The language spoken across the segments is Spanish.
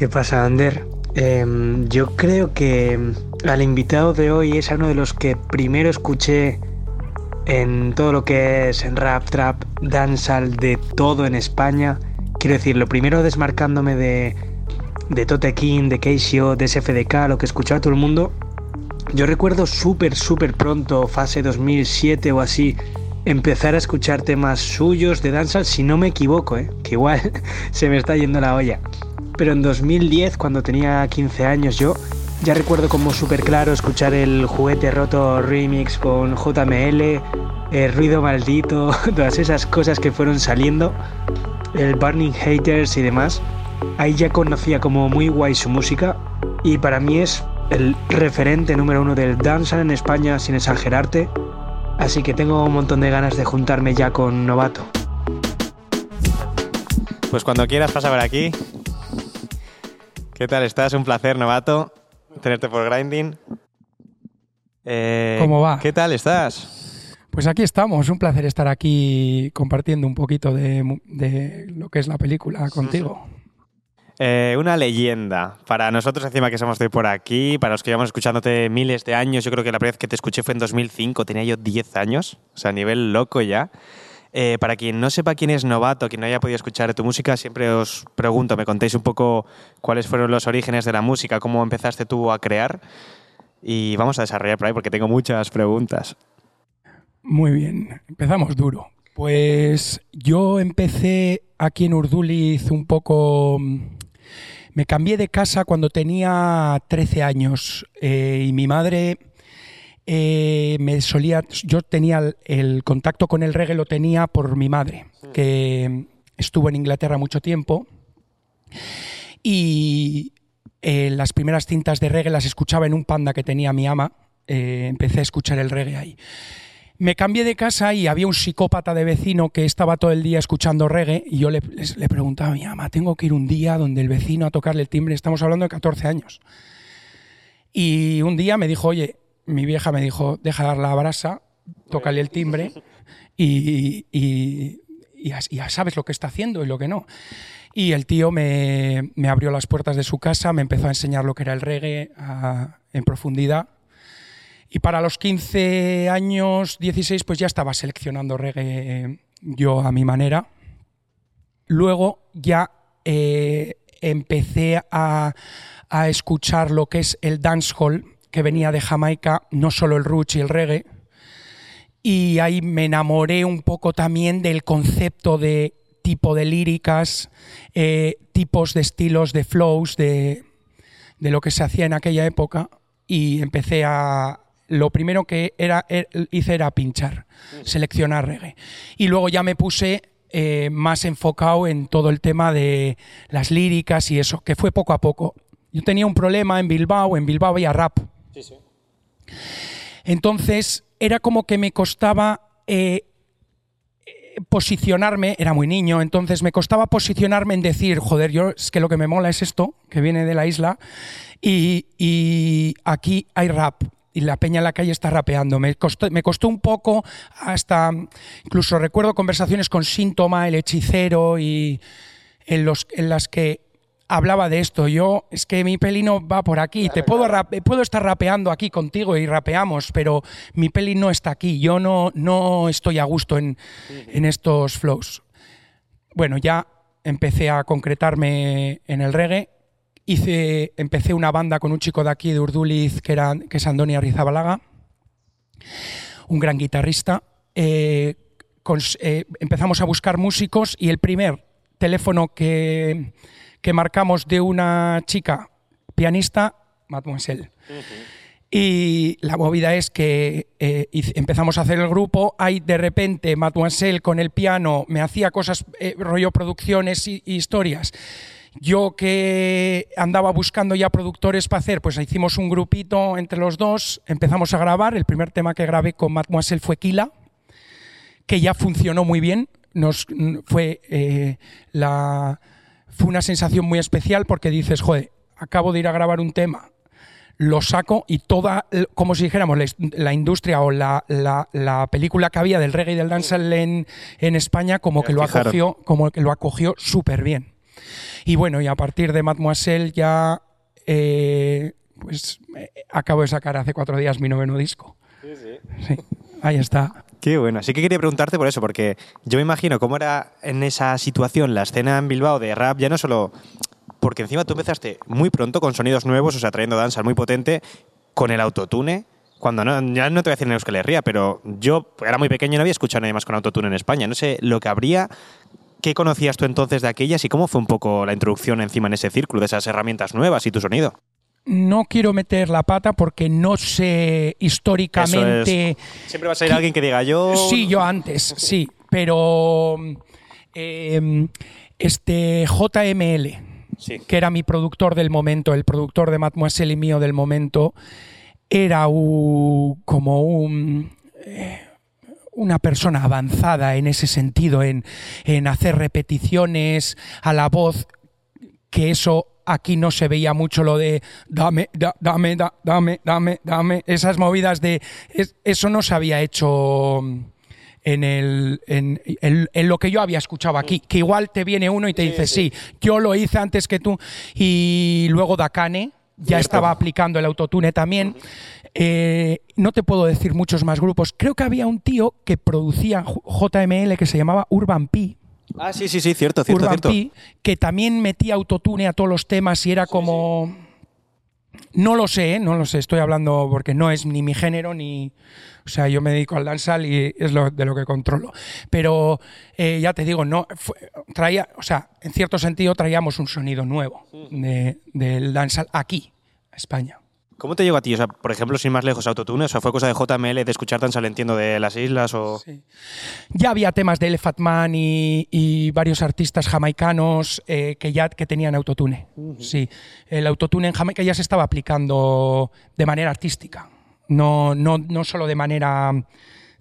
¿Qué pasa, Ander? Em, yo creo que al invitado de hoy es uno de los que primero escuché en todo lo que es rap, trap, dancehall, de todo en España. Quiero decir, lo primero desmarcándome de, de Tote King, de Keisio, de SFDK, lo que escuchaba todo el mundo. Yo recuerdo súper, súper pronto, fase 2007 o así, empezar a escuchar temas suyos de dancehall, si no me equivoco, ¿eh? que igual se me está yendo la olla. Pero en 2010, cuando tenía 15 años yo, ya recuerdo como súper claro escuchar el juguete roto remix con JML, el ruido maldito, todas esas cosas que fueron saliendo, el Burning Haters y demás. Ahí ya conocía como muy guay su música y para mí es el referente número uno del dancehall en España sin exagerarte. Así que tengo un montón de ganas de juntarme ya con Novato. Pues cuando quieras pasa por aquí. ¿Qué tal estás? Un placer, Novato tenerte por Grinding. Eh, ¿Cómo va? ¿Qué tal estás? Pues aquí estamos, un placer estar aquí compartiendo un poquito de, lo que es la película contigo. Eh, una leyenda. Para nosotros, encima que somos de por aquí, para los que llevamos escuchándote miles de años, yo creo que la primera vez que te escuché fue en 2005, tenía yo 10 años, o sea, a nivel loco ya. Eh, para quien no sepa quién es Novato, quien no haya podido escuchar tu música, siempre os pregunto, me contéis un poco cuáles fueron los orígenes de la música, cómo empezaste tú a crear y vamos a desarrollar por ahí porque tengo muchas preguntas. Muy bien, empezamos duro. Pues yo empecé aquí en Urduliz un poco... Me cambié de casa cuando tenía 13 años eh, y mi madre eh, me solía, yo tenía el, contacto con el reggae lo tenía por mi madre, que estuvo en Inglaterra mucho tiempo y eh, las primeras cintas de reggae las escuchaba en un panda que tenía mi ama, eh, empecé a escuchar el reggae ahí. Me cambié de casa y había un psicópata de vecino que estaba todo el día escuchando reggae y yo le, le preguntaba a mi ama, tengo que ir un día donde el vecino a tocarle el timbre, estamos hablando de 14 años. Y un día me dijo, oye, mi vieja me dijo, deja dar la brasa, tócale el timbre y, ya, sabes lo que está haciendo y lo que no. Y el tío me, abrió las puertas de su casa, me empezó a enseñar lo que era el reggae en profundidad. Y para los 15 años, 16, pues ya estaba seleccionando reggae yo a mi manera. Luego ya eh, empecé a, escuchar lo que es el dancehall, que venía de Jamaica, no solo el roots y el reggae. Y ahí me enamoré un poco también del concepto de tipo de líricas, eh, tipos de estilos, de flows, de, lo que se hacía en aquella época. Y empecé a, lo primero que er, hice era pinchar, seleccionar reggae. Y luego ya me puse eh, más enfocado en todo el tema de las líricas y eso, que fue poco a poco. Yo tenía un problema en Bilbao, en Bilbao había rap, entonces, era como que me costaba eh, posicionarme, era muy niño, entonces me costaba posicionarme en decir, joder, yo es que lo que me mola es esto, que viene de la isla, y, aquí hay rap. Y la peña en la calle está rapeando. Me costó, me costó un poco, hasta incluso recuerdo conversaciones con Síntoma, el hechicero, y en, los, en las que hablaba de esto. Yo, es que mi peli no va por aquí. Te puedo, puedo estar rapeando aquí contigo y rapeamos, pero mi peli no está aquí. Yo no, no estoy a gusto en, estos flows. Bueno, ya empecé a concretarme en el reggae. Hice, empecé una banda con un chico de aquí, de Urduliz, que, era, que es Andoni Arrizabalaga, un gran guitarrista. Eh, eh, empezamos a buscar músicos y el primer teléfono que, que marcamos de una chica pianista, Mademoiselle. Y la movida es que eh, empezamos a hacer el grupo, hay de repente Mademoiselle con el piano, me hacía cosas, eh, rollo producciones y, historias. Yo que andaba buscando ya productores para hacer, pues hicimos un grupito entre los dos, empezamos a grabar, el primer tema que grabé con Mademoiselle fue Kila, que ya funcionó muy bien, nos fue eh, la fue una sensación muy especial porque dices, joder, acabo de ir a grabar un tema, lo saco y toda, como si dijéramos, la, industria o la, película que había del reggae y del dancehall en, en España, como que, lo acogió, como que lo acogió súper bien. Y bueno, y a partir de Mademoiselle ya eh, pues eh, acabo de sacar hace cuatro días mi noveno disco. Sí, sí. Sí, ahí está. Qué bueno. Así que quería preguntarte por eso, porque yo me imagino cómo era en esa situación la escena en Bilbao de rap, ya no solo porque encima tú empezaste muy pronto con sonidos nuevos, o sea, trayendo danza muy potente, con el autotune, cuando no, ya no te voy a decir en Euskal Herria, pero yo era muy pequeño y no había escuchado a nadie más con autotune en España. No sé lo que habría, ¿qué conocías tú entonces de aquellas y cómo fue un poco la introducción encima en ese círculo de esas herramientas nuevas y tu sonido? No quiero meter la pata porque no sé históricamente. Siempre va a ser alguien que diga yo. Sí, yo antes, sí. Pero em, este JML, que era mi productor del momento, el productor de Mademoiselle y mío del momento, era como un. Eh, una persona avanzada en ese sentido, en, en hacer repeticiones a la voz, que eso Aquí no se veía mucho lo de dame, dame, dame, dame, dame. Esas movidas de. eso no se había hecho en, el, en, lo que yo había escuchado aquí. Que igual te viene uno y te dice, sí. yo lo hice antes que tú. Y luego Dakane ya estaba aplicando el autotune también. Eh, no te puedo decir muchos más grupos. Creo que había un tío que producía JML que se llamaba Urban P Ah, sí, sí, sí, cierto, cierto, cierto. que también metía autotune a todos los temas y era como... No lo sé, ¿eh? no lo sé, estoy hablando porque no es ni mi género ni... O sea, yo me dedico al dancehall y es lo, de lo que controlo. Pero eh, ya te digo, no traía, o sea, en cierto sentido traíamos un sonido nuevo de, del dancehall aquí, a España. ¿Cómo te llegó a ti? O sea, por ejemplo, sin más lejos, Autotune, o sea, ¿fue cosa de JML de escuchar tan entiendo de las islas o...? Sí. Ya había temas de Elephant Man y, varios artistas jamaicanos eh, que ya que tenían Autotune. Sí, el Autotune en Jamaica ya se estaba aplicando de manera artística, no, no, no solo de manera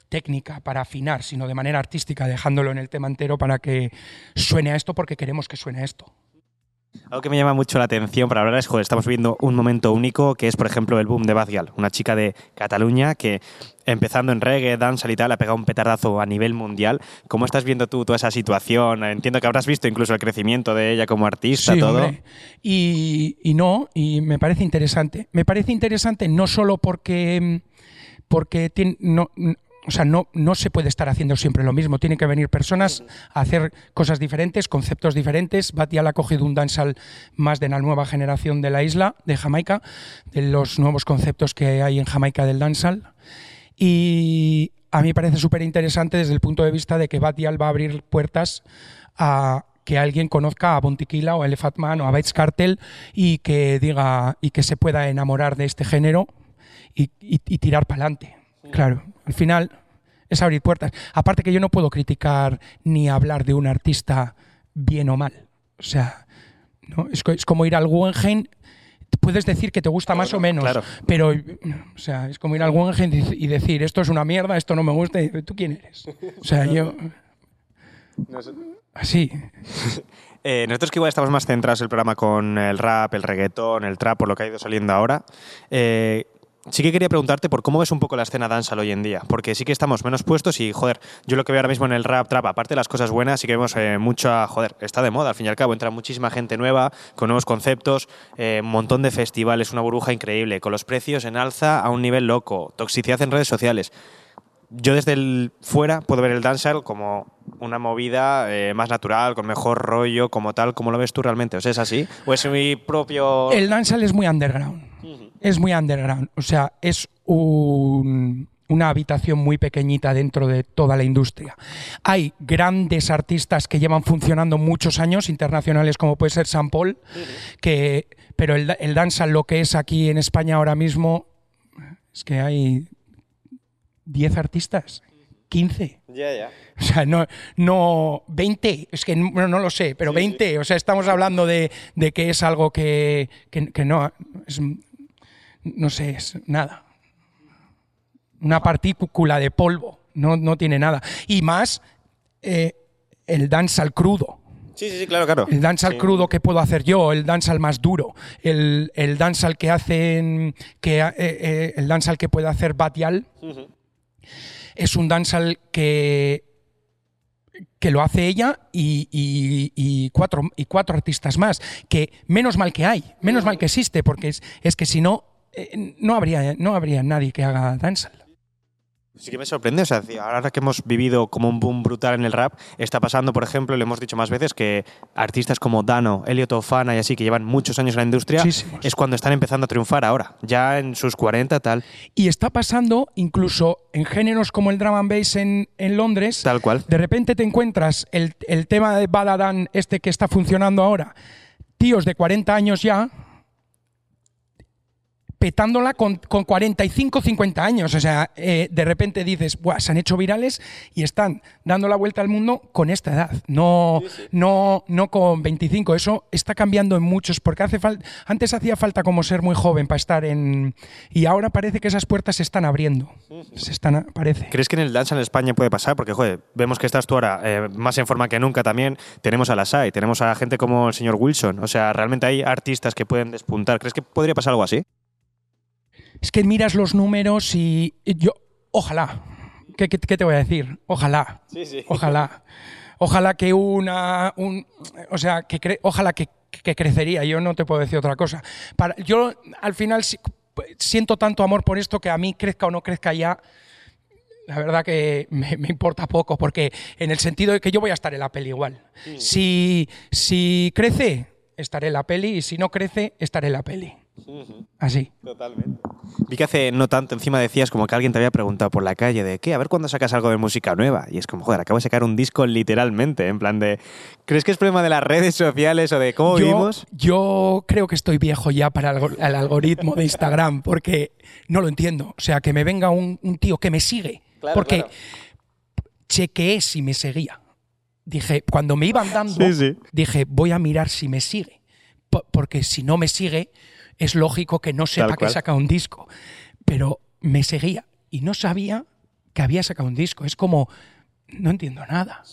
técnica para afinar, sino de manera artística, dejándolo en el tema entero para que suene a esto porque queremos que suene a esto. Algo que me llama mucho la atención para hablar es, joder, estamos viviendo un momento único que es, por ejemplo, el boom de Badgal, una chica de Cataluña que empezando en reggae, danza y tal, ha pegado un petardazo a nivel mundial. ¿Cómo estás viendo tú toda esa situación? Entiendo que habrás visto incluso el crecimiento de ella como artista, sí, todo. Y, y no, y me parece interesante. Me parece interesante no solo porque, porque tiene, no, o sea, no, no se puede estar haciendo siempre lo mismo. Tienen que venir personas a hacer cosas diferentes, conceptos diferentes. Batial ha cogido un dancehall más de la nueva generación de la isla, de Jamaica, de los nuevos conceptos que hay en Jamaica del dancehall. Y a mí me parece súper interesante desde el punto de vista de que Batial va a abrir puertas a que alguien conozca a Bontiquila o a Elephant Man o a Bates Cartel y que diga y que se pueda enamorar de este género y, y tirar para adelante. Claro, al final es abrir puertas. Aparte que yo no puedo criticar ni hablar de un artista bien o mal. O sea, ¿no? es, como ir al Guggenheim puedes decir que te gusta más o menos, pero o sea, es como ir al Guggenheim y decir esto es una mierda, esto no me gusta, y tú quién eres. O sea, yo así. Eh, nosotros que igual estamos más centrados en el programa con el rap, el reggaetón, el trap, por lo que ha ido saliendo ahora. Eh, sí que quería preguntarte por cómo ves un poco la escena dancehall hoy en día, porque sí que estamos menos puestos y, joder, yo lo que veo ahora mismo en el rap trap, aparte de las cosas buenas, sí que vemos eh, mucha, joder, está de moda, al fin y al cabo, entra muchísima gente nueva, con nuevos conceptos, eh, un montón de festivales, una burbuja increíble, con los precios en alza a un nivel loco, toxicidad en redes sociales. Yo desde el fuera puedo ver el dancehall como una movida eh, más natural, con mejor rollo, como tal, ¿cómo lo ves tú realmente? ¿O sea, es así? ¿O es mi propio...? El dancehall es muy underground es muy underground. O sea, es una habitación muy pequeñita dentro de toda la industria. Hay grandes artistas que llevan funcionando muchos años, internacionales como puede ser San Paul, que, pero el, el dancehall lo que es aquí en España ahora mismo es que hay 10 artistas. 15. Ya, ya. O sea, no, no 20, es que no, no lo sé, pero 20. O sea, estamos hablando de, de que es algo que, que, que no, es no sé, es nada. Una partícula de polvo, no, no tiene nada. Y más eh, el al crudo. Sí, sí, sí, claro, claro. El dance al crudo que puedo hacer yo, el al más duro, el, el al que hacen, que, eh, eh, el al que puede hacer Batial, es un dancehall que que lo hace ella y, y- y cuatro, y cuatro artistas más, que menos mal que hay, menos mal que existe, porque es, es que si no, eh, no, habría, no habría nadie que haga dancehall. Sí que me sorprende, o sea, ahora que hemos vivido como un boom brutal en el rap, está pasando, por ejemplo, le hemos dicho más veces que artistas como Dano, Elliot Ofana y así, que llevan muchos años en la industria, Muchísimos. es cuando están empezando a triunfar ahora, ya en sus 40 tal, Y está pasando incluso en géneros como el drum and bass en, en Londres. tal cual. De repente te encuentras el, el tema de Badadan, este que está funcionando ahora, tíos de 40 años ya, petándola con, con 45, 50 años. O sea, eh, de repente dices, Buah, se han hecho virales y están dando la vuelta al mundo con esta edad, no, no, no con 25. Eso está cambiando en muchos, porque hace falta, antes hacía falta como ser muy joven para estar en... Y ahora parece que esas puertas se están abriendo. Se están, parece. ¿Crees que en el dance en España puede pasar? Porque, joder, vemos que estás tú ahora eh, más en forma que nunca también. Tenemos a la SAI, tenemos a gente como el señor Wilson. O sea, realmente hay artistas que pueden despuntar. ¿Crees que podría pasar algo así? Es que miras los números y y yo, ojalá. ¿Qué, qué- qué te voy a decir? Ojalá. Ojalá. Ojalá que una. Un, o sea, que cre- ojalá que, que crecería. Yo no te puedo decir otra cosa. Para, yo al final si- siento tanto amor por esto que a mí crezca o no crezca ya. La verdad que me, me importa poco, porque en el sentido de que yo voy a estar en la peli igual. Si, si crece, estaré en la peli, y si no crece, estaré en la peli. Así. Totalmente. Vi que hace no tanto encima decías como que alguien te había preguntado por la calle de qué, a ver cuándo sacas algo de música nueva. Y es como, joder, acabo de sacar un disco literalmente, en plan de, ¿crees que es problema de las redes sociales o de cómo yo, vivimos? yo creo que estoy viejo ya para el, algo- el algoritmo de Instagram porque no lo entiendo. O sea, que me venga un, un tío que me sigue. Claro, porque claro. chequeé si me seguía. Dije, cuando me iban dando, Sí, sí. dije, voy a mirar si me sigue. Po- porque si no me sigue, es lógico que no sepa que saca un disco. Pero me seguía y no sabía que había sacado un disco. Es como, no entiendo nada.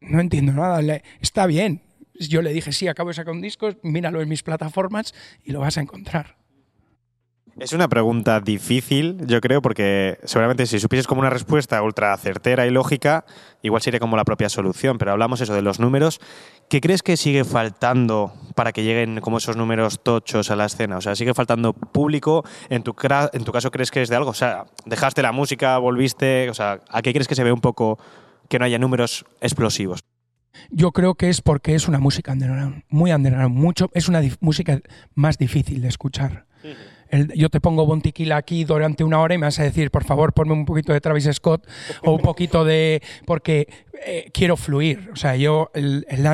No entiendo nada. Le- está bien. Yo le dije, sí, acabo de sacar un disco, míralo en mis plataformas y lo vas a encontrar. Es una pregunta difícil, yo creo, porque seguramente si supieses como una respuesta ultra certera y lógica, igual sería como la propia solución. Pero hablamos eso de los números. ¿Qué crees que sigue faltando para que lleguen como esos números tochos a la escena? O sea, ¿sigue faltando público? ¿En tu, cra- en tu caso crees que es de algo? O sea, ¿dejaste la música, volviste? O sea, ¿a qué crees que se ve un poco que no haya números explosivos? Yo creo que es porque es una música underground, muy underground, mucho, es una música más difícil de escuchar. El- yo te pongo Bon Tequila aquí durante una hora y me vas a decir, por favor, ponme un poquito de Travis Scott o un poquito de... porque eh, quiero fluir. O sea, yo, el, el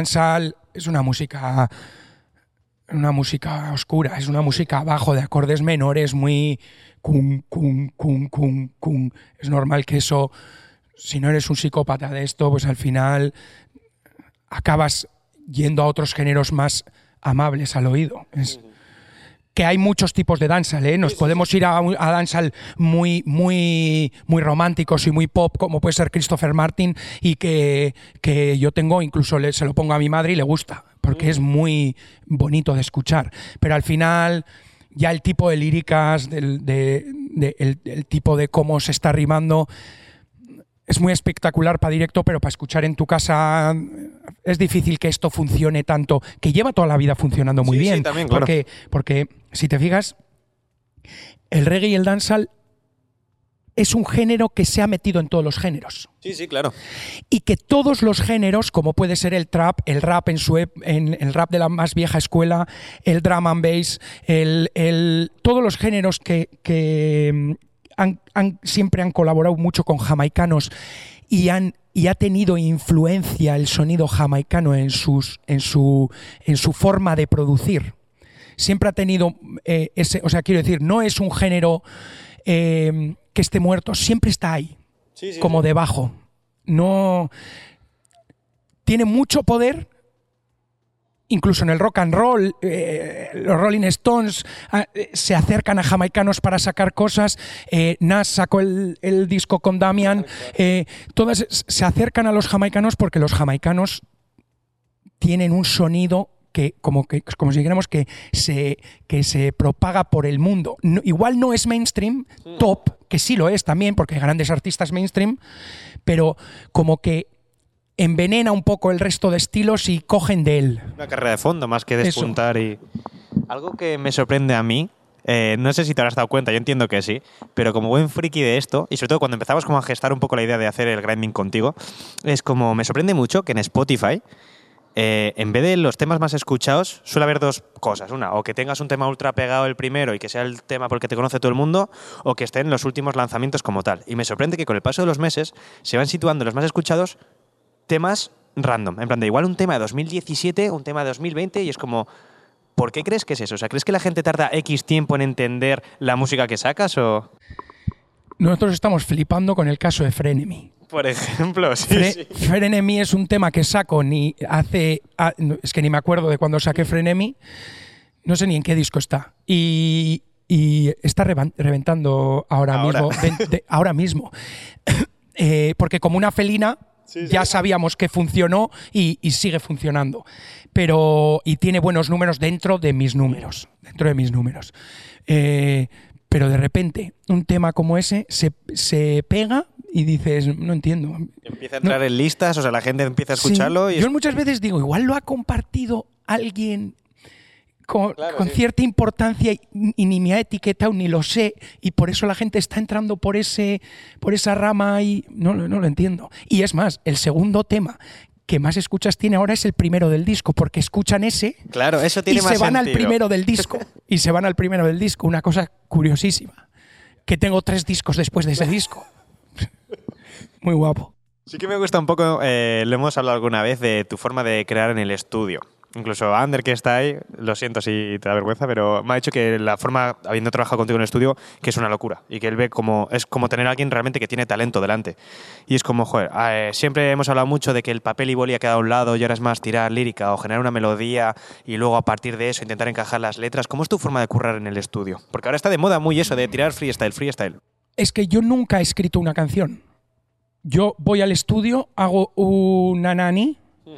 es una música... Una música oscura, es una música abajo de acordes menores, muy... Cum, cum, cum, cum, cum. Es normal que eso, si no eres un psicópata de esto, pues al final acabas yendo a otros géneros más amables al oído. Es, que hay muchos tipos de dancehall, ¿eh? Nos podemos ir a, a dancehall muy, muy, muy románticos y muy pop, como puede ser Christopher Martin, y que, que yo tengo, incluso le- se lo pongo a mi madre y le gusta, porque es muy bonito de escuchar. Pero al final, ya el tipo de líricas, del, de- de- el, el tipo de cómo se está rimando, es muy espectacular para directo, pero para escuchar en tu casa eh, es difícil que esto funcione tanto, que lleva toda la vida funcionando muy Sí, sí, bien. también, claro. porque, porque si te fijas, el reggae y el dancehall es un género que se ha metido en todos los géneros. Sí, sí, claro. Y que todos los géneros, como puede ser el trap, el rap en su en el rap de la más vieja escuela, el drum and bass, el, el- todos los géneros que, que, han- han- siempre han colaborado mucho con jamaicanos y han y ha tenido influencia el sonido jamaicano en sus en su en su forma de producir siempre ha tenido eh, ese o sea quiero decir no es un género eh, que esté muerto siempre está ahí como debajo. No. Tiene mucho poder. Incluso en el rock and roll, eh, los Rolling Stones ah, eh, se acercan a jamaicanos para sacar cosas. Eh, Nas sacó el, el disco con Damian. eh, todas se acercan a los jamaicanos porque los jamaicanos tienen un sonido que como que como si dijéramos que se que se propaga por el mundo. No- igual no es mainstream, top, que sí lo es también porque hay grandes artistas mainstream, pero como que envenena un poco el resto de estilos y cogen de él. Una carrera de fondo más que despuntar y... Algo que me sorprende a mí eh, no sé si te habrás dado cuenta, yo entiendo que sí, pero como buen friki de esto, y sobre todo cuando empezamos como a gestar un poco la idea de hacer el grinding contigo, es como me sorprende mucho que en Spotify, eh, en vez de los temas más escuchados, suele haber dos cosas. Una, o que tengas un tema ultra pegado el primero y que sea el tema por el que te conoce todo el mundo, o que estén los últimos lanzamientos como tal. Y me sorprende que con el paso de los meses se van situando los más escuchados temas random. En plan, de igual un tema de 2017, un tema de 2020, y es como, ¿Por qué crees que es eso? O sea, ¿crees que la gente tarda X tiempo en entender la música que sacas o...? Nosotros estamos flipando con el caso de Frenemy. Por ejemplo, sí, sí. Frenemy es un tema que saco ni hace... Es que ni me acuerdo de cuando saqué Frenemy. No sé ni en qué disco está. Y, está reventando ahora, mismo. ahora mismo. Eh, porque como una felina ya sabíamos que funcionó y, sigue funcionando. Pero, y tiene buenos números dentro de mis números. Dentro de mis números. Eh, pero de repente, un tema como ese se, pega y dices, no entiendo. Empieza a entrar en listas, o sea, la gente empieza a escucharlo. Yo muchas veces digo, igual lo ha compartido alguien con, cierta importancia y, ni me ha etiquetado ni lo sé y por eso la gente está entrando por ese por esa rama y no, no lo entiendo. Y es más, el segundo tema que más escuchas tiene ahora es el primero del disco, porque escuchan ese claro, eso tiene y se van al primero del disco. y se van al primero del disco. Una cosa curiosísima. Que tengo tres discos después de ese disco. Muy guapo. Sí que me gusta un poco, eh, lo hemos hablado alguna vez, de tu forma de crear en el estudio. Incluso Ander, que está ahí, lo siento si te da vergüenza, pero me ha dicho que la forma, habiendo trabajado contigo en el estudio, que es una locura. Y que él ve como. Es como tener a alguien realmente que tiene talento delante. Y es como, joder, eh, siempre hemos hablado mucho de que el papel y boli ha quedado a un lado y ahora es más tirar lírica o generar una melodía y luego a partir de eso intentar encajar las letras. ¿Cómo es tu forma de currar en el estudio? Porque ahora está de moda muy eso de tirar freestyle, freestyle. Es que yo nunca he escrito una canción. Yo voy al estudio, hago una nani Ah,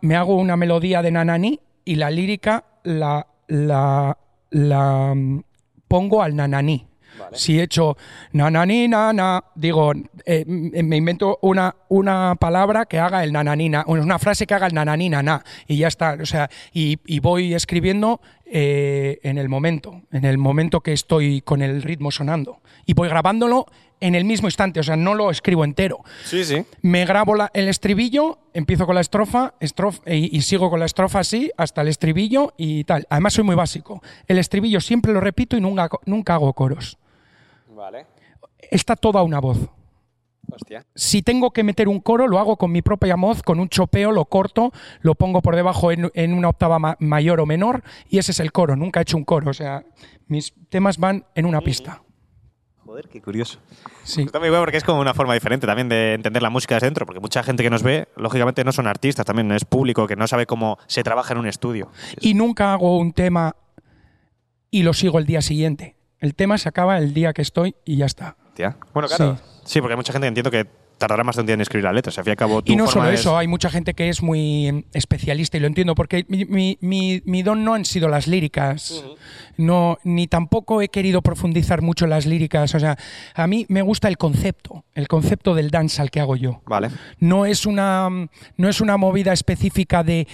me hago una melodía de Nanani y la lírica la, la, mm, pongo al Nanani. Si he hecho nanani, nana, digo, eh, me invento una, una palabra que haga el nananina, una frase que haga el nanani, nana, y ya está. O sea, y, voy escribiendo eh, en el momento, en el momento que estoy con el ritmo sonando. Y voy grabándolo en el mismo instante, o sea, no lo escribo entero. Sí, sí. Me grabo el estribillo, empiezo con la estrofa, y, sigo con la estrofa así hasta el estribillo y tal. Además soy muy básico. El estribillo siempre lo repito y nunca, nunca hago coros. Vale. Está toda una voz. Hostia. Si tengo que meter un coro, lo hago con mi propia voz, con un chopeo, lo corto, lo pongo por debajo en, una octava mayor o menor y ese es el coro. Nunca he hecho un coro, o sea, mis temas van en una pista. Joder, qué curioso. Sí. Está muy bueno porque es como una forma diferente también de entender la música desde dentro, porque mucha gente que nos ve, lógicamente no son artistas, también es público que no sabe cómo se trabaja en un estudio. Y nunca hago un tema y lo sigo el día siguiente. El tema se acaba el día que estoy y ya está. Bueno, claro. Sí. porque hay mucha gente entiendo que tardará más de un día en escribir la letra. y no solo eso, hay mucha gente que es muy especialista y lo entiendo, porque mi, don no han sido las líricas, no, ni tampoco he querido profundizar mucho las líricas. O sea, a mí me gusta el concepto, el concepto del dance al que hago yo. Vale. No es una, no es una movida específica de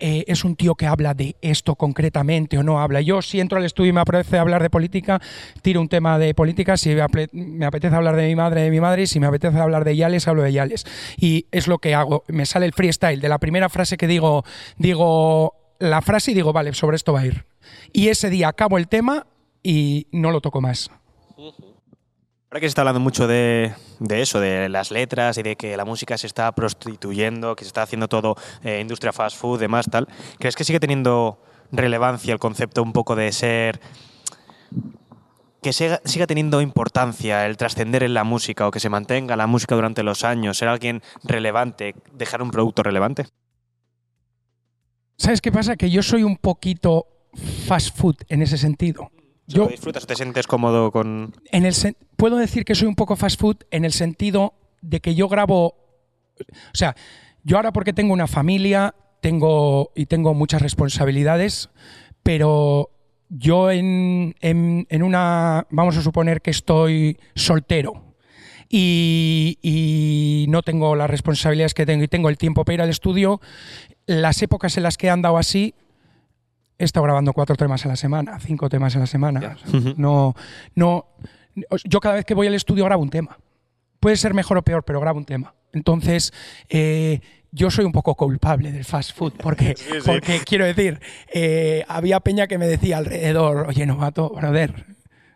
eh, es un tío que habla de esto concretamente o no habla. Yo si entro al estudio y me apetece hablar de política, tiro un tema de política, si me apetece hablar de mi madre, de mi madre, y si me apetece hablar de de Yales, hablo de Yales. Y es lo que hago. Me sale el freestyle. De la primera frase que digo, digo la frase y digo, vale, sobre esto va a ir. Y ese día acabo el tema y no lo toco más. Ahora que se está hablando mucho de, eso, de las letras y de que la música se está prostituyendo, que se está haciendo todo eh, industria fast food, demás, tal, ¿crees que sigue teniendo relevancia el concepto un poco de ser que siga, teniendo importancia el trascender en la música o que se mantenga la música durante los años, ser alguien relevante, dejar un producto relevante? ¿Sabes qué pasa? Que yo soy un poquito fast food en ese sentido. Yo, disfrutas, te sientes cómodo con...? En el puedo decir que soy un poco fast food en el sentido de que yo grabo... O sea, yo ahora porque tengo una familia tengo, y tengo muchas responsabilidades, pero yo en, una, vamos a suponer que estoy soltero y, y no tengo las responsabilidades que tengo y tengo el tiempo para ir al estudio, las épocas en las que he andado así, he estado grabando cuatro temas a la semana, cinco temas a la semana. O sea, no, no, yo cada vez que voy al estudio grabo un tema. Puede ser mejor o peor, pero grabo un tema. Entonces, eh, yo soy un poco culpable del fast food, porque, Sí, sí. porque quiero decir, eh, había peña que me decía alrededor, oye, novato, brother,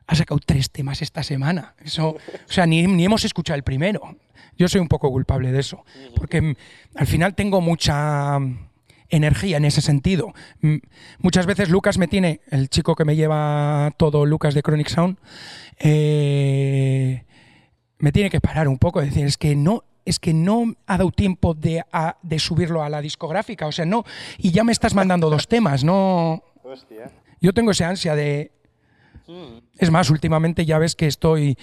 has sacado tres temas esta semana. Eso, o sea, ni, ni hemos escuchado el primero. Yo soy un poco culpable de eso, porque mm, al final tengo mucha mm, energía en ese sentido. Mm, Muchas veces Lucas me tiene, el chico que me lleva todo, Lucas de Chronic Sound, eh, me tiene que parar un poco, decir, es que no, es que no ha dado tiempo de, a- de subirlo a la discográfica, o sea, no, y ya me estás mandando dos temas, no. Yo tengo esa ansia de. Es más, últimamente ya ves que estoy.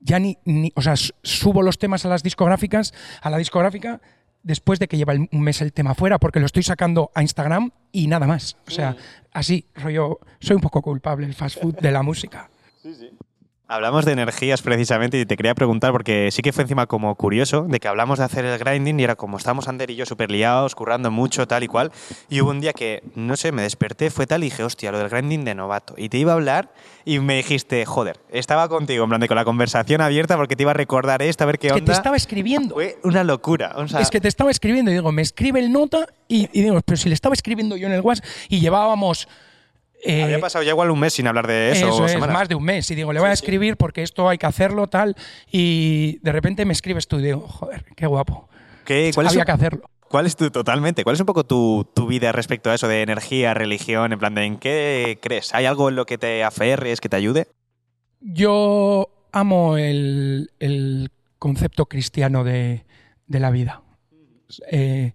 Ya ni, ni- O sea, subo los temas a las discográficas, a la discográfica, después de que lleva un mes el tema fuera, porque lo estoy sacando a Instagram y nada más. O sea, así, rollo. Soy un poco culpable el fast food de la música. Hablamos de energías precisamente y te quería preguntar porque sí que fue encima como curioso de que hablamos de hacer el grinding y era como estábamos Ander y yo súper liados, currando mucho, tal y cual. Y hubo un día que, no sé, me desperté, fue tal y dije, hostia, lo del grinding de novato. Y te iba a hablar y me dijiste, joder, estaba contigo, en plan de con la conversación abierta porque te iba a recordar esto, a ver qué Que onda. te estaba escribiendo. Fue una locura. O sea, Es que te estaba escribiendo y digo, me escribe el nota y, y digo, pero si le estaba escribiendo yo en el WhatsApp y llevábamos. Eh, había pasado ya igual un mes sin hablar de eso. Es, más de un mes. Y digo, le voy a escribir porque esto hay que hacerlo, tal. Y de repente me escribes tú y digo, joder, qué guapo. ¿Qué- cuál, es Había un- que hacerlo. cuál es tu, totalmente, cuál es un poco tu, tu vida respecto a eso de energía, religión, en plan de en qué crees? ¿Hay algo en lo que te aferres, que te ayude? Yo amo el, el concepto cristiano de, de la vida. Eh,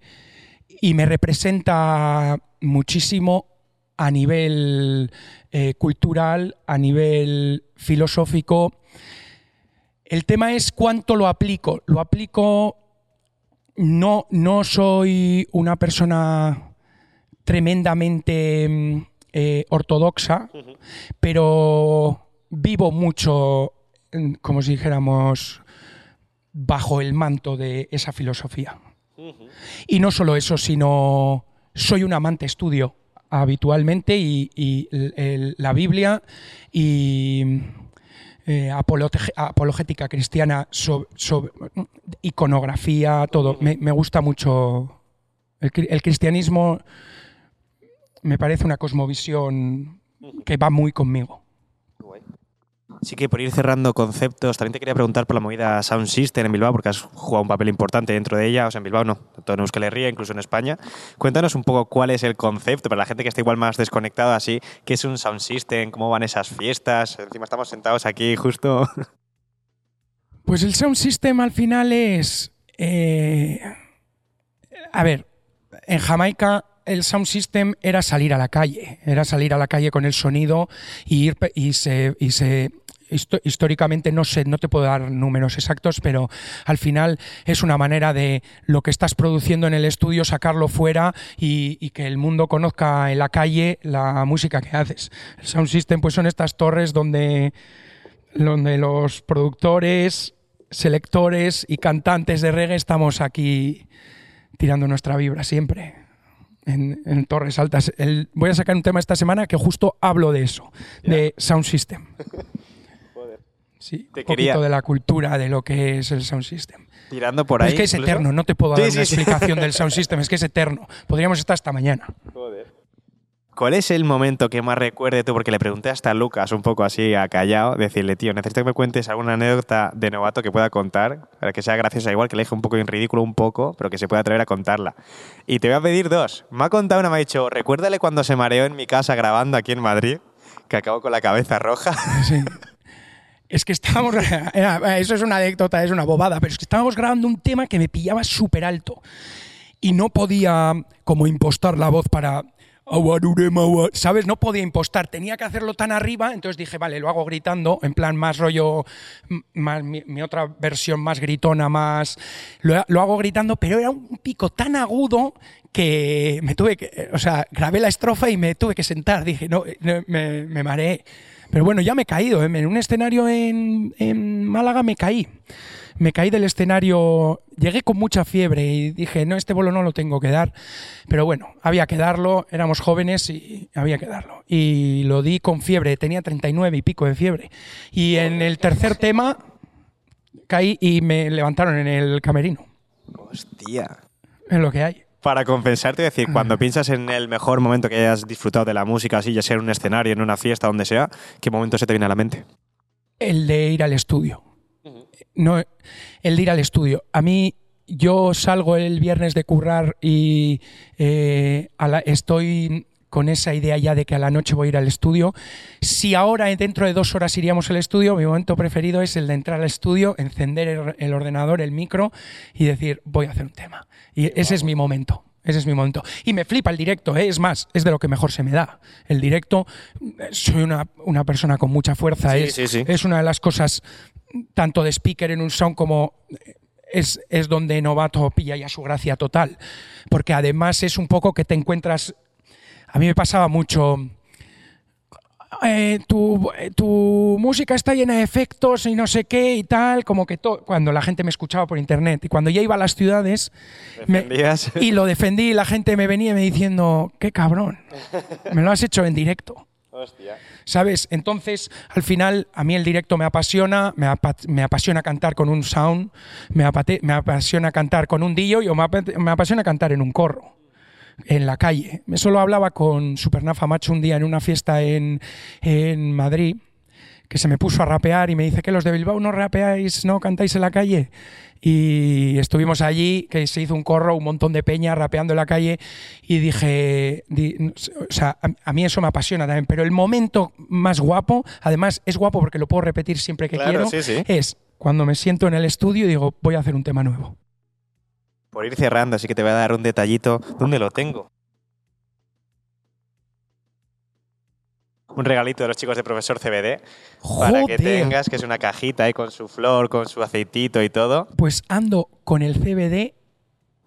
y me representa muchísimo a nivel eh, cultural, a nivel filosófico. El tema es cuánto lo aplico. Lo aplico, no, no soy una persona tremendamente mm, eh, ortodoxa, pero vivo mucho, mm, como si dijéramos, bajo el manto de esa filosofía. Y no solo eso, sino soy un amante estudio habitualmente y, la Biblia y eh, apologética cristiana, iconografía, todo. Me, gusta mucho. El cristianismo me parece una cosmovisión que va muy conmigo. Sí que por ir cerrando conceptos, también te quería preguntar por la movida Sound System en Bilbao, porque has jugado un papel importante dentro de ella, o sea, en Bilbao no, tanto en Euskal Herria, incluso en España. Cuéntanos un poco cuál es el concepto, para la gente que está igual más desconectada así, qué es un Sound System, cómo van esas fiestas, encima estamos sentados aquí justo... Pues el sound system al final es. eh, a ver, en Jamaica el sound system era salir a la calle, era salir a la calle con el sonido y ir y se, y se histo- históricamente no sé, no te puedo dar números exactos, pero al final es una manera de lo que estás produciendo en el estudio sacarlo fuera y, y que el mundo conozca en la calle la música que haces. El sound system pues son estas torres donde donde los productores, selectores y cantantes de reggae estamos aquí tirando nuestra vibra siempre en, en Torres Altas. El- voy a sacar un tema esta semana que justo hablo de eso, de Sound System. Sí, Te un poquito de la cultura de lo que es el Sound System. Tirando por Pero ahí. es que es incluso. eterno, no te puedo Sí, dar sí, una sí. explicación del Sound System, es que es eterno. Podríamos estar hasta mañana. ¿Cuál es el momento que más recuerde tú? Porque le pregunté hasta a Lucas, un poco así a callado, decirle, tío, necesito que me cuentes alguna anécdota de novato que pueda contar, para que sea graciosa, igual que le deje un poco en ridículo un poco, pero que se pueda atrever a contarla. Y te voy a pedir dos. Me ha contado una, me ha dicho, recuérdale cuando se mareó en mi casa grabando aquí en Madrid, que acabó con la cabeza roja. Sí. Es que estábamos. Eso es una anécdota, es una bobada, pero es que estábamos grabando un tema que me pillaba súper alto. Y no podía como impostar la voz para. ¿Sabes? No podía impostar. Tenía que hacerlo tan arriba. Entonces dije, vale, lo hago gritando, en plan más rollo. mi, otra versión más gritona, más. Lo, hago gritando, pero era un pico tan agudo que me tuve que. O sea, grabé la estrofa y me tuve que sentar. Dije, no, no, me, me mareé. Pero bueno, ya me he caído. ¿eh? En un escenario en, en Málaga me caí. Me caí del escenario, llegué con mucha fiebre y dije, no, este bolo no lo tengo que dar. Pero bueno, había que darlo, éramos jóvenes y había que darlo. Y lo di con fiebre, tenía 39 y pico de fiebre. Y en el tercer tema caí y me levantaron en el camerino. Hostia. Es lo que hay. Para compensarte, decir, cuando piensas en el mejor momento que hayas disfrutado de la música, así ya sea en un escenario, en una fiesta, donde sea, ¿qué momento se te viene a la mente? El de ir al estudio. No, el de ir al estudio. A mí, yo salgo el viernes de currar y eh, a la- estoy con esa idea ya de que a la noche voy a ir al estudio. Si ahora dentro de dos horas iríamos al estudio, mi momento preferido es el de entrar al estudio, encender el, ordenador, el micro y decir, voy a hacer un tema. Y ese es mi momento. Ese es mi momento. Y me flipa el directo, ¿eh? es más, es de lo que mejor se me da. El directo, soy una, una persona con mucha fuerza. Sí, es, sí, sí. es una de las cosas, tanto de speaker en un sound como es, es donde Novato pilla ya su gracia total. Porque además es un poco que te encuentras. A mí me pasaba mucho. eh, tu, eh, tu música está llena de efectos y no sé qué y tal, como que to- cuando la gente me escuchaba por internet y cuando ya iba a las ciudades me- y lo defendí y la gente me venía me diciendo, qué cabrón, me lo has hecho en directo. Hostia. ¿Sabes? Entonces, al final, a mí el directo me apasiona, me, apa- me apasiona cantar con un sound, me, apate- me apasiona cantar con un dillo y o me, me apasiona cantar en un corro, en la calle. Eso lo hablaba con Supernafa Macho un día en una fiesta en, en Madrid, que se me puso a rapear y me dice que los de Bilbao no rapeáis, no cantáis en la calle. Y estuvimos allí, que se hizo un corro, un montón de peña rapeando en la calle, y dije, di- o sea, a, a mí eso me apasiona también, pero el momento más guapo, además es guapo porque lo puedo repetir siempre que Claro, quiero, sí, sí. es cuando me siento en el estudio y digo, voy a hacer un tema nuevo. Por ir cerrando, así que te voy a dar un detallito. ¿Dónde lo tengo? Un regalito de los chicos de Profesor CBD para que Joder. tengas, que es una cajita ahí con su flor, con su aceitito y todo. Pues ando con el CBD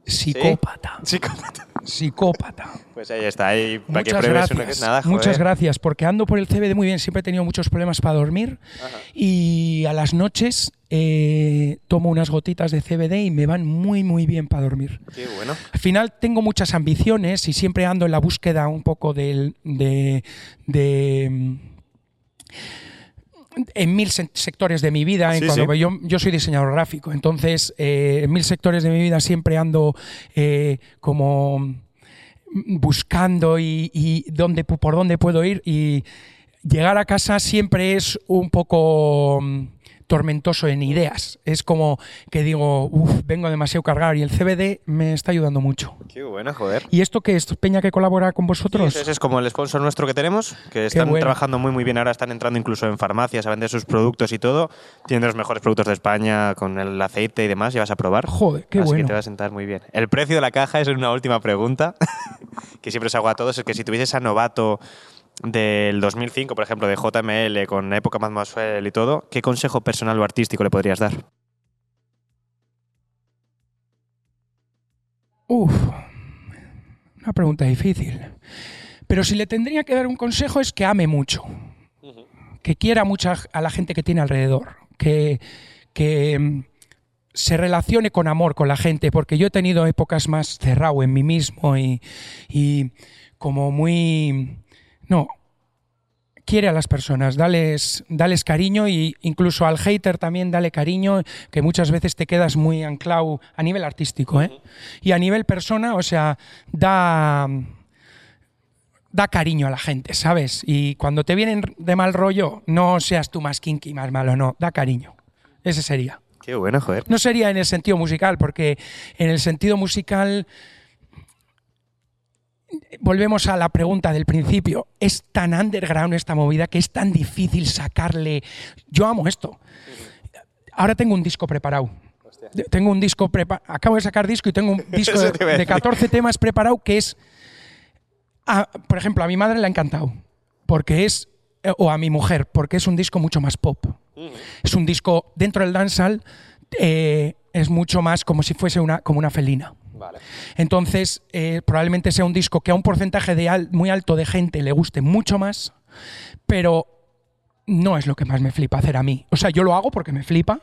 psicópata. Psicópata. Psicópata. Pues ahí está, ahí para que Muchas pruebes una gracias. nada, joder. Muchas gracias, porque ando por el CBD muy bien. Siempre he tenido muchos problemas para dormir Ajá. y a las noches eh, tomo unas gotitas de CBD y me van muy, muy bien para dormir. Qué bueno. Al final tengo muchas ambiciones y siempre ando en la búsqueda un poco del, de, de, en mil se- sectores de mi vida. en Sí, cuando- sí. Yo, yo soy diseñador gráfico, entonces eh, en mil sectores de mi vida siempre ando eh, como buscando y, y dónde, por dónde puedo ir y llegar a casa siempre es un poco mm, tormentoso en ideas. Es como que digo, uff, vengo demasiado cargado y el CBD me está ayudando mucho. Qué bueno, joder. ¿Y esto qué es? Peña que colabora con vosotros? Ese es como el sponsor nuestro que tenemos, que están bueno. trabajando muy muy bien ahora, están entrando incluso en farmacias a vender sus productos y todo. Tienen los mejores productos de España con el aceite y demás, ya vas a probar. Joder, qué Así bueno. que te va a sentar muy bien. El precio de la caja es una última pregunta que siempre os hago a todos, es que si tuvieses a Novato del 2005, por ejemplo, de JML, con época Mad Maswell y todo, ¿qué consejo personal o artístico le podrías dar? Uf, una pregunta difícil. Pero si le tendría que dar un consejo es que ame mucho, que quiera mucho a la gente que tiene alrededor, que, que mm, se relacione con amor con la gente, porque yo he tenido épocas más cerrado en mí mismo y, y como muy... No, quiere a las personas, dales, dales cariño y incluso al hater también dale cariño, que muchas veces te quedas muy anclado a nivel artístico, ¿eh? Y a nivel persona, o sea, da da cariño a la gente, ¿sabes? Y cuando te vienen de mal rollo, no seas tú más kinky, más malo, no, da cariño. Ese sería. Qué bueno, joder. No sería en el sentido musical, porque en el sentido musical volvemos a la pregunta del principio. Es tan underground esta movida que es tan difícil sacarle. Yo amo esto. Ahora tengo un disco preparado. Tengo un disco preparado. Acabo de sacar disco y tengo un disco de, de decir. 14 temas preparado que es. a- por ejemplo, a mi madre le ha encantado. Porque es. eh, O a mi mujer, porque es un disco mucho más pop. Es un disco dentro del dancehall. eh, es mucho más como si fuese una, como una felina. Vale. Entonces, eh, probablemente sea un disco que a un porcentaje de al- muy alto de gente le guste mucho más, pero no es lo que más me flipa hacer a mí. O sea, yo lo hago porque me flipa,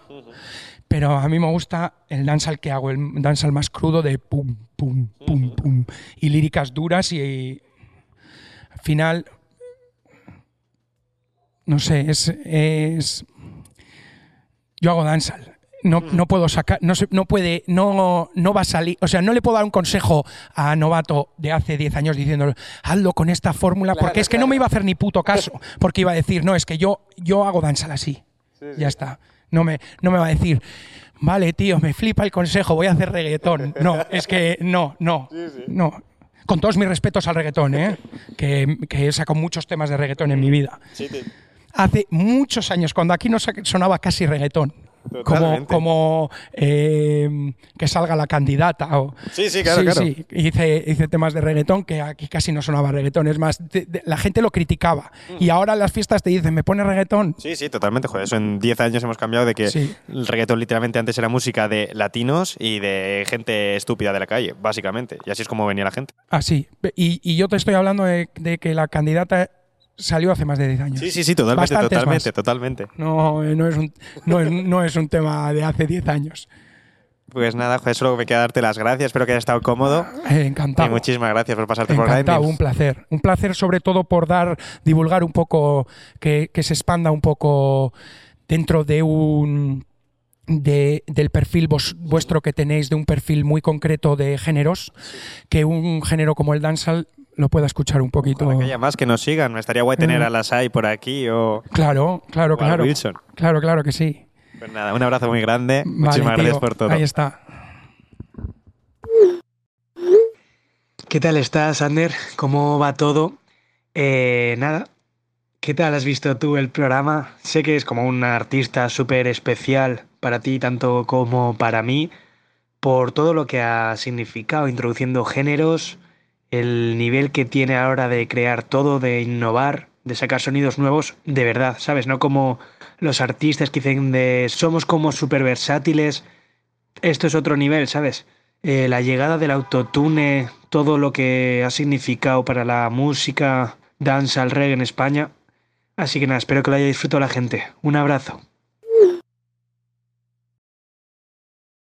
pero a mí me gusta el dancehall que hago, el dancehall más crudo de pum, pum, pum, pum, y líricas duras y, y al final, no sé, es, es yo hago dancehall. No, no puedo sacar, no, se- no puede, no, no va a salir, o sea, no le puedo dar un consejo a Novato de hace 10 años diciéndole, hazlo con esta fórmula, porque es que no me iba a hacer ni puto caso, porque iba a decir, no, es que yo, yo hago dancehall así. Ya está. No me, no me va a decir, vale, tío, me flipa el consejo, voy a hacer reggaetón. No, es que no, no, no. Con todos mis respetos al reggaetón, ¿eh? que, que he sacado muchos temas de reggaetón en mi vida. Hace muchos años, cuando aquí no sonaba casi reggaetón. Como, Totalmente. como eh, que salga la candidata. O, Sí, sí, claro, claro. sí. Hice, hice temas de reggaetón que aquí casi no sonaba reggaetón. Es más, la gente lo criticaba. Y ahora en las fiestas te dicen, ¿me pone reggaetón? Sí, sí, totalmente. Joder, eso en 10 años hemos cambiado de que Sí. el reggaetón literalmente antes era música de latinos y de gente estúpida de la calle, básicamente. Y así es como venía la gente. Así. Y, y yo te estoy hablando de, de que la candidata salió hace más de 10 años. Sí, sí, sí, totalmente, Bastantes totalmente, más. totalmente. No, eh, no, es un, no, es, no es un tema de hace 10 años. Pues nada, joder, solo me queda darte las gracias. Espero que hayas estado cómodo. Eh, Y encantado. muchísimas gracias por pasarte por Encantado, un placer. Un placer sobre todo por dar, divulgar un poco, que, que se expanda un poco dentro de un de- del perfil vos- vuestro que tenéis, de un perfil muy concreto de géneros, que un género como el dancehall lo pueda escuchar un poquito. Para que haya más que nos sigan. Me estaría guay tener Mm. a las AI por aquí o, Claro, claro, o claro. Wilson. Claro, claro que sí. Pues nada, un abrazo muy grande. Vale, Muchísimas tío, gracias por todo. Ahí está. ¿Qué tal estás, Ander? ¿Cómo va todo? Eh, nada, ¿qué tal has visto tú el programa? Sé que es como un artista súper especial para ti, tanto como para mí, por todo lo que ha significado, introduciendo géneros, el nivel que tiene ahora de crear todo, de innovar, de sacar sonidos nuevos, de verdad, ¿sabes? No como los artistas que dicen de somos como súper versátiles, esto es otro nivel, ¿sabes? Eh, la llegada del autotune, todo lo que ha significado para la música, danza, el reggae en España. Así que nada, espero que lo haya disfrutado la gente. Un abrazo.